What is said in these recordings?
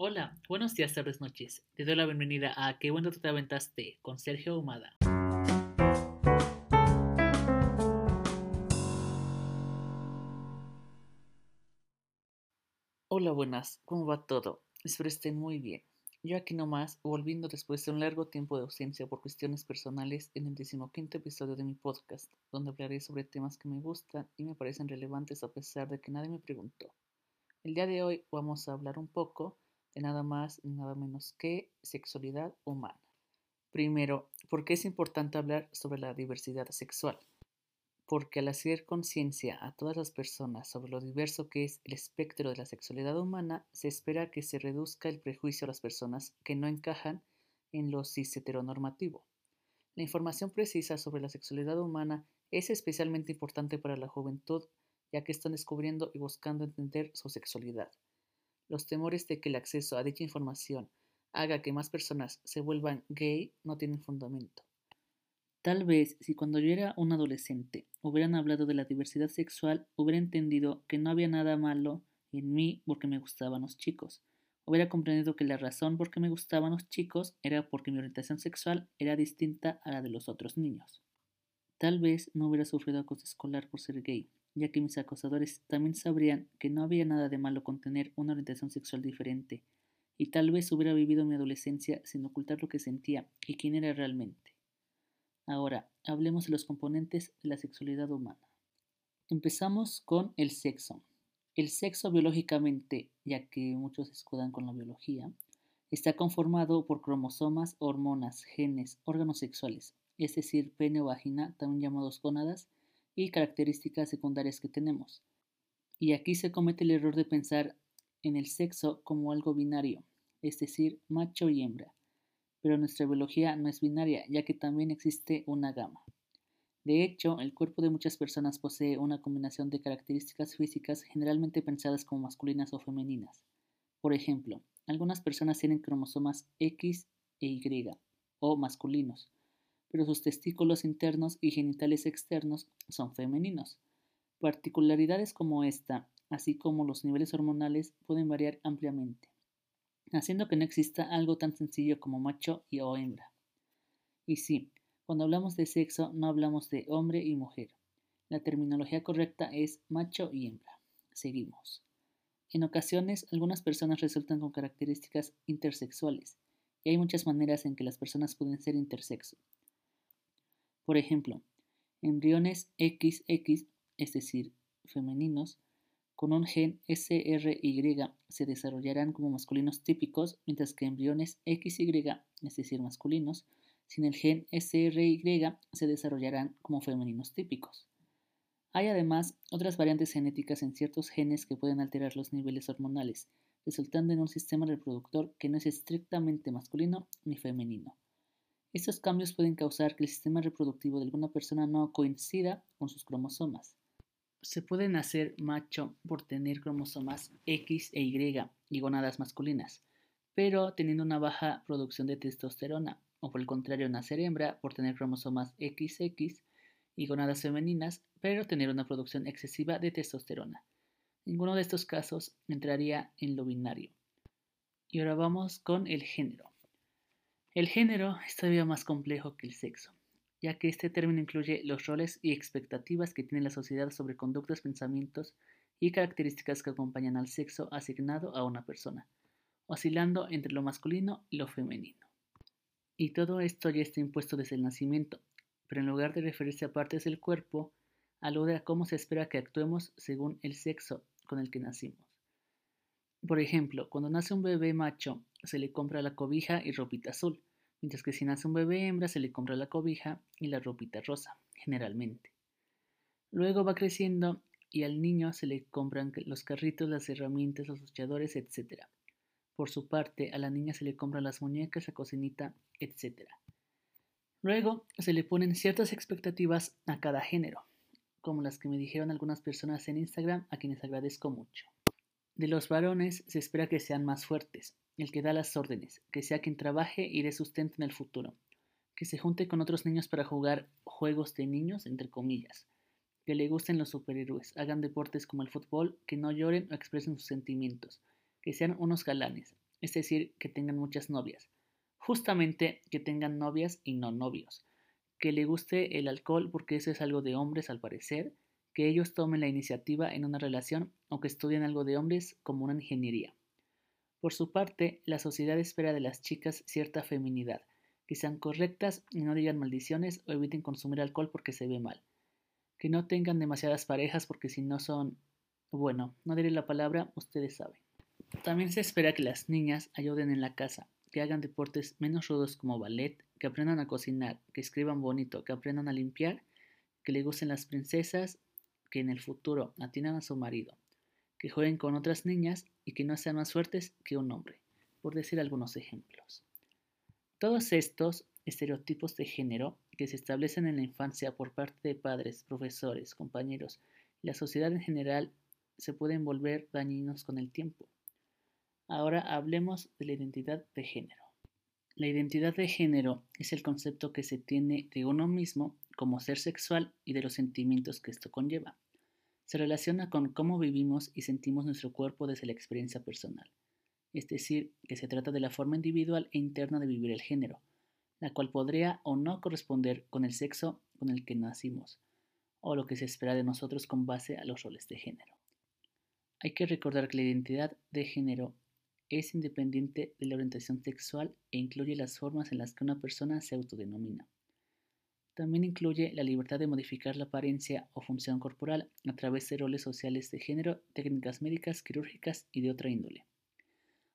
Hola, buenos días, tardes, noches. Te doy la bienvenida a Qué bueno te aventaste con Sergio Humada. Hola, buenas, ¿cómo va todo? Espero estén muy bien. Yo aquí nomás, volviendo después de un largo tiempo de ausencia por cuestiones personales en el decimoquinto episodio de mi podcast, donde hablaré sobre temas que me gustan y me parecen relevantes a pesar de que nadie me preguntó. El día de hoy vamos a hablar un poco nada más y nada menos que sexualidad humana. Primero, ¿por qué es importante hablar sobre la diversidad sexual? Porque al hacer conciencia a todas las personas sobre lo diverso que es el espectro de la sexualidad humana, se espera que se reduzca el prejuicio a las personas que no encajan en lo cis heteronormativo. La información precisa sobre la sexualidad humana es especialmente importante para la juventud, ya que están descubriendo y buscando entender su sexualidad. Los temores de que el acceso a dicha información haga que más personas se vuelvan gay no tienen fundamento. Tal vez si cuando yo era un adolescente hubieran hablado de la diversidad sexual, hubiera entendido que no había nada malo en mí porque me gustaban los chicos. Hubiera comprendido que la razón por qué me gustaban los chicos era porque mi orientación sexual era distinta a la de los otros niños. Tal vez no hubiera sufrido acoso escolar por ser gay, ya que mis acosadores también sabrían que no había nada de malo con tener una orientación sexual diferente, y tal vez hubiera vivido mi adolescencia sin ocultar lo que sentía y quién era realmente. Ahora, hablemos de los componentes de la sexualidad humana. Empezamos con el sexo. El sexo biológicamente, ya que muchos escudan con la biología, está conformado por cromosomas, hormonas, genes, órganos sexuales, es decir, pene o vagina, también llamados gónadas, y características secundarias que tenemos. Y aquí se comete el error de pensar en el sexo como algo binario, es decir, macho y hembra. Pero nuestra biología no es binaria, ya que también existe una gama. De hecho, el cuerpo de muchas personas posee una combinación de características físicas generalmente pensadas como masculinas o femeninas. Por ejemplo, algunas personas tienen cromosomas X e Y, o masculinos, pero sus testículos internos y genitales externos son femeninos. Particularidades como esta, así como los niveles hormonales, pueden variar ampliamente, haciendo que no exista algo tan sencillo como macho y o hembra. Y sí, cuando hablamos de sexo no hablamos de hombre y mujer. La terminología correcta es macho y hembra. Seguimos. En ocasiones, algunas personas resultan con características intersexuales, y hay muchas maneras en que las personas pueden ser intersexo. Por ejemplo, embriones XX, es decir, femeninos, con un gen SRY se desarrollarán como masculinos típicos, mientras que embriones XY, es decir, masculinos, sin el gen SRY se desarrollarán como femeninos típicos. Hay además otras variantes genéticas en ciertos genes que pueden alterar los niveles hormonales, resultando en un sistema reproductor que no es estrictamente masculino ni femenino. Estos cambios pueden causar que el sistema reproductivo de alguna persona no coincida con sus cromosomas. Se puede nacer macho por tener cromosomas X e Y y gonadas masculinas, pero teniendo una baja producción de testosterona, o por el contrario nacer hembra por tener cromosomas XX y gonadas femeninas, pero tener una producción excesiva de testosterona. Ninguno de estos casos entraría en lo binario. Y ahora vamos con el género. El género es todavía más complejo que el sexo, ya que este término incluye los roles y expectativas que tiene la sociedad sobre conductas, pensamientos y características que acompañan al sexo asignado a una persona, oscilando entre lo masculino y lo femenino. Y todo esto ya está impuesto desde el nacimiento, pero en lugar de referirse a partes del cuerpo, alude a cómo se espera que actuemos según el sexo con el que nacimos. Por ejemplo, cuando nace un bebé macho, se le compra la cobija y ropita azul, mientras que si nace un bebé hembra se le compra la cobija y la ropita rosa, generalmente. Luego va creciendo y al niño se le compran los carritos, las herramientas, los luchadores, etc. Por su parte, a la niña se le compran las muñecas, la cocinita, etc. Luego se le ponen ciertas expectativas a cada género, como las que me dijeron algunas personas en Instagram, a quienes agradezco mucho. De los varones se espera que sean más fuertes, el que da las órdenes, que sea quien trabaje y dé sustento en el futuro, que se junte con otros niños para jugar juegos de niños, entre comillas, que le gusten los superhéroes, hagan deportes como el fútbol, que no lloren o expresen sus sentimientos, que sean unos galanes, es decir, que tengan muchas novias. Justamente que tengan novias y no novios. Que le guste el alcohol porque eso es algo de hombres al parecer. Que ellos tomen la iniciativa en una relación o que estudien algo de hombres como una ingeniería. Por su parte, la sociedad espera de las chicas cierta feminidad, que sean correctas y no digan maldiciones o eviten consumir alcohol porque se ve mal. Que no tengan demasiadas parejas porque si no son... Bueno, no diré la palabra, ustedes saben. También se espera que las niñas ayuden en la casa, que hagan deportes menos rudos como ballet, que aprendan a cocinar, que escriban bonito, que aprendan a limpiar, que le gusten las princesas, que en el futuro atiendan a su marido, que jueguen con otras niñas y que no sean más fuertes que un hombre, por decir algunos ejemplos. Todos estos estereotipos de género que se establecen en la infancia por parte de padres, profesores, compañeros y la sociedad en general se pueden volver dañinos con el tiempo. Ahora hablemos de la identidad de género. La identidad de género es el concepto que se tiene de uno mismo como ser sexual y de los sentimientos que esto conlleva se relaciona con cómo vivimos y sentimos nuestro cuerpo desde la experiencia personal, es decir, que se trata de la forma individual e interna de vivir el género, la cual podría o no corresponder con el sexo con el que nacimos, o lo que se espera de nosotros con base a los roles de género. Hay que recordar que la identidad de género es independiente de la orientación sexual e incluye las formas en las que una persona se autodenomina. También incluye la libertad de modificar la apariencia o función corporal a través de roles sociales de género, técnicas médicas, quirúrgicas y de otra índole.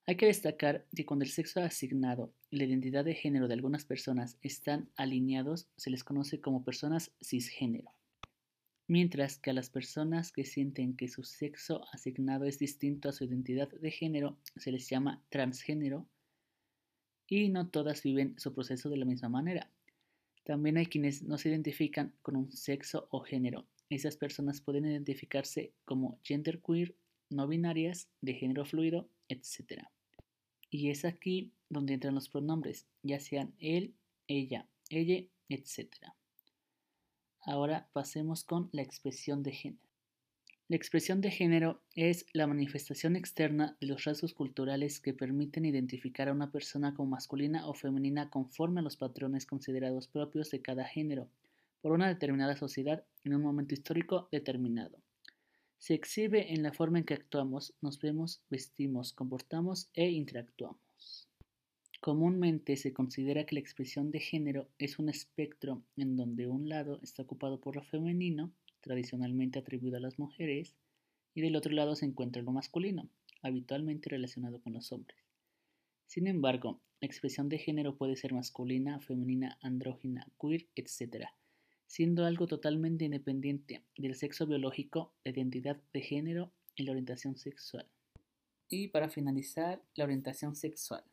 Hay que destacar que cuando el sexo asignado y la identidad de género de algunas personas están alineados, se les conoce como personas cisgénero. Mientras que a las personas que sienten que su sexo asignado es distinto a su identidad de género, se les llama transgénero y no todas viven su proceso de la misma manera. También hay quienes no se identifican con un sexo o género. Esas personas pueden identificarse como genderqueer, no binarias, de género fluido, etc. Y es aquí donde entran los pronombres, ya sean él, ella, ella, etc. Ahora pasemos con la expresión de género. La expresión de género es la manifestación externa de los rasgos culturales que permiten identificar a una persona como masculina o femenina conforme a los patrones considerados propios de cada género por una determinada sociedad en un momento histórico determinado. Se exhibe en la forma en que actuamos, nos vemos, vestimos, comportamos e interactuamos. Comúnmente se considera que la expresión de género es un espectro en donde un lado está ocupado por lo femenino tradicionalmente atribuido a las mujeres, y del otro lado se encuentra lo masculino, habitualmente relacionado con los hombres. Sin embargo, la expresión de género puede ser masculina, femenina, andrógina, queer, etc., siendo algo totalmente independiente del sexo biológico, la identidad de género y la orientación sexual. Y para finalizar, la orientación sexual.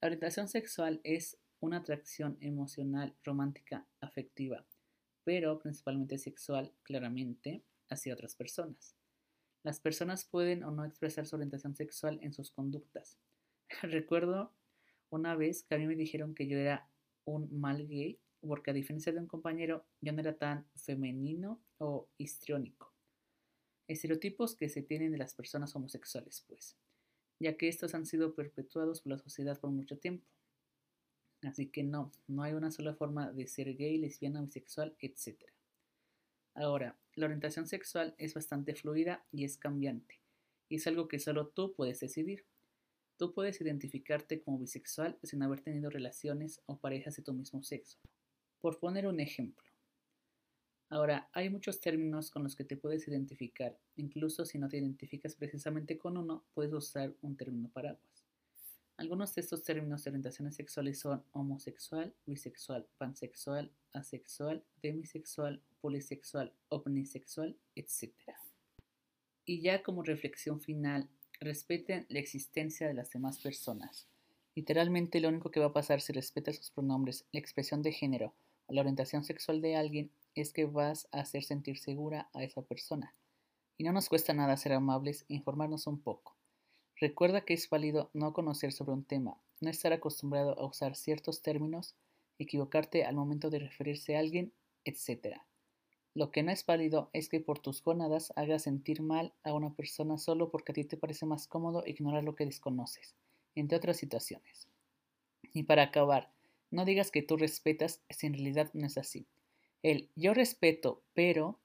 La orientación sexual es una atracción emocional, romántica, afectiva, pero principalmente sexual, claramente, hacia otras personas. Las personas pueden o no expresar su orientación sexual en sus conductas. Recuerdo una vez que a mí me dijeron que yo era un mal gay porque a diferencia de un compañero yo no era tan femenino o histriónico. Estereotipos que se tienen de las personas homosexuales, pues, ya que estos han sido perpetuados por la sociedad por mucho tiempo. Así que no, no hay una sola forma de ser gay, lesbiana, bisexual, etc. Ahora, la orientación sexual es bastante fluida y es cambiante, y es algo que solo tú puedes decidir. Tú puedes identificarte como bisexual sin haber tenido relaciones o parejas de tu mismo sexo. Por poner un ejemplo. Ahora, hay muchos términos con los que te puedes identificar. Incluso si no te identificas precisamente con uno, puedes usar un término paraguas. Algunos de estos términos de orientaciones sexuales son homosexual, bisexual, pansexual, asexual, demisexual, polisexual, omnisexual, etc. Y ya como reflexión final, respeten la existencia de las demás personas. Literalmente lo único que va a pasar si respetas sus pronombres, la expresión de género o la orientación sexual de alguien es que vas a hacer sentir segura a esa persona. Y no nos cuesta nada ser amables e informarnos un poco. Recuerda que es válido no conocer sobre un tema, no estar acostumbrado a usar ciertos términos, equivocarte al momento de referirse a alguien, etc. Lo que no es válido es que por tus gónadas hagas sentir mal a una persona solo porque a ti te parece más cómodo ignorar lo que desconoces. entre otras situaciones. Y para acabar, no digas que tú respetas si en realidad no es así. El yo respeto, pero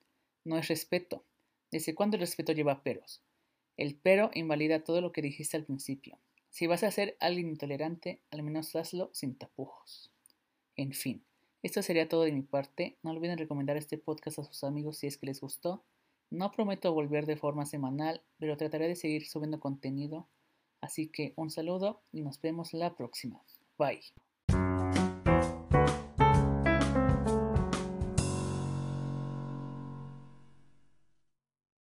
no es respeto. ¿Desde cuándo el respeto lleva peros? El pero invalida todo lo que dijiste al principio. Si vas a ser alguien intolerante, al menos hazlo sin tapujos. En fin, esto sería todo de mi parte. No olviden recomendar este podcast a sus amigos si es que les gustó. No prometo volver de forma semanal, pero trataré de seguir subiendo contenido. Así que un saludo y nos vemos la próxima. Bye.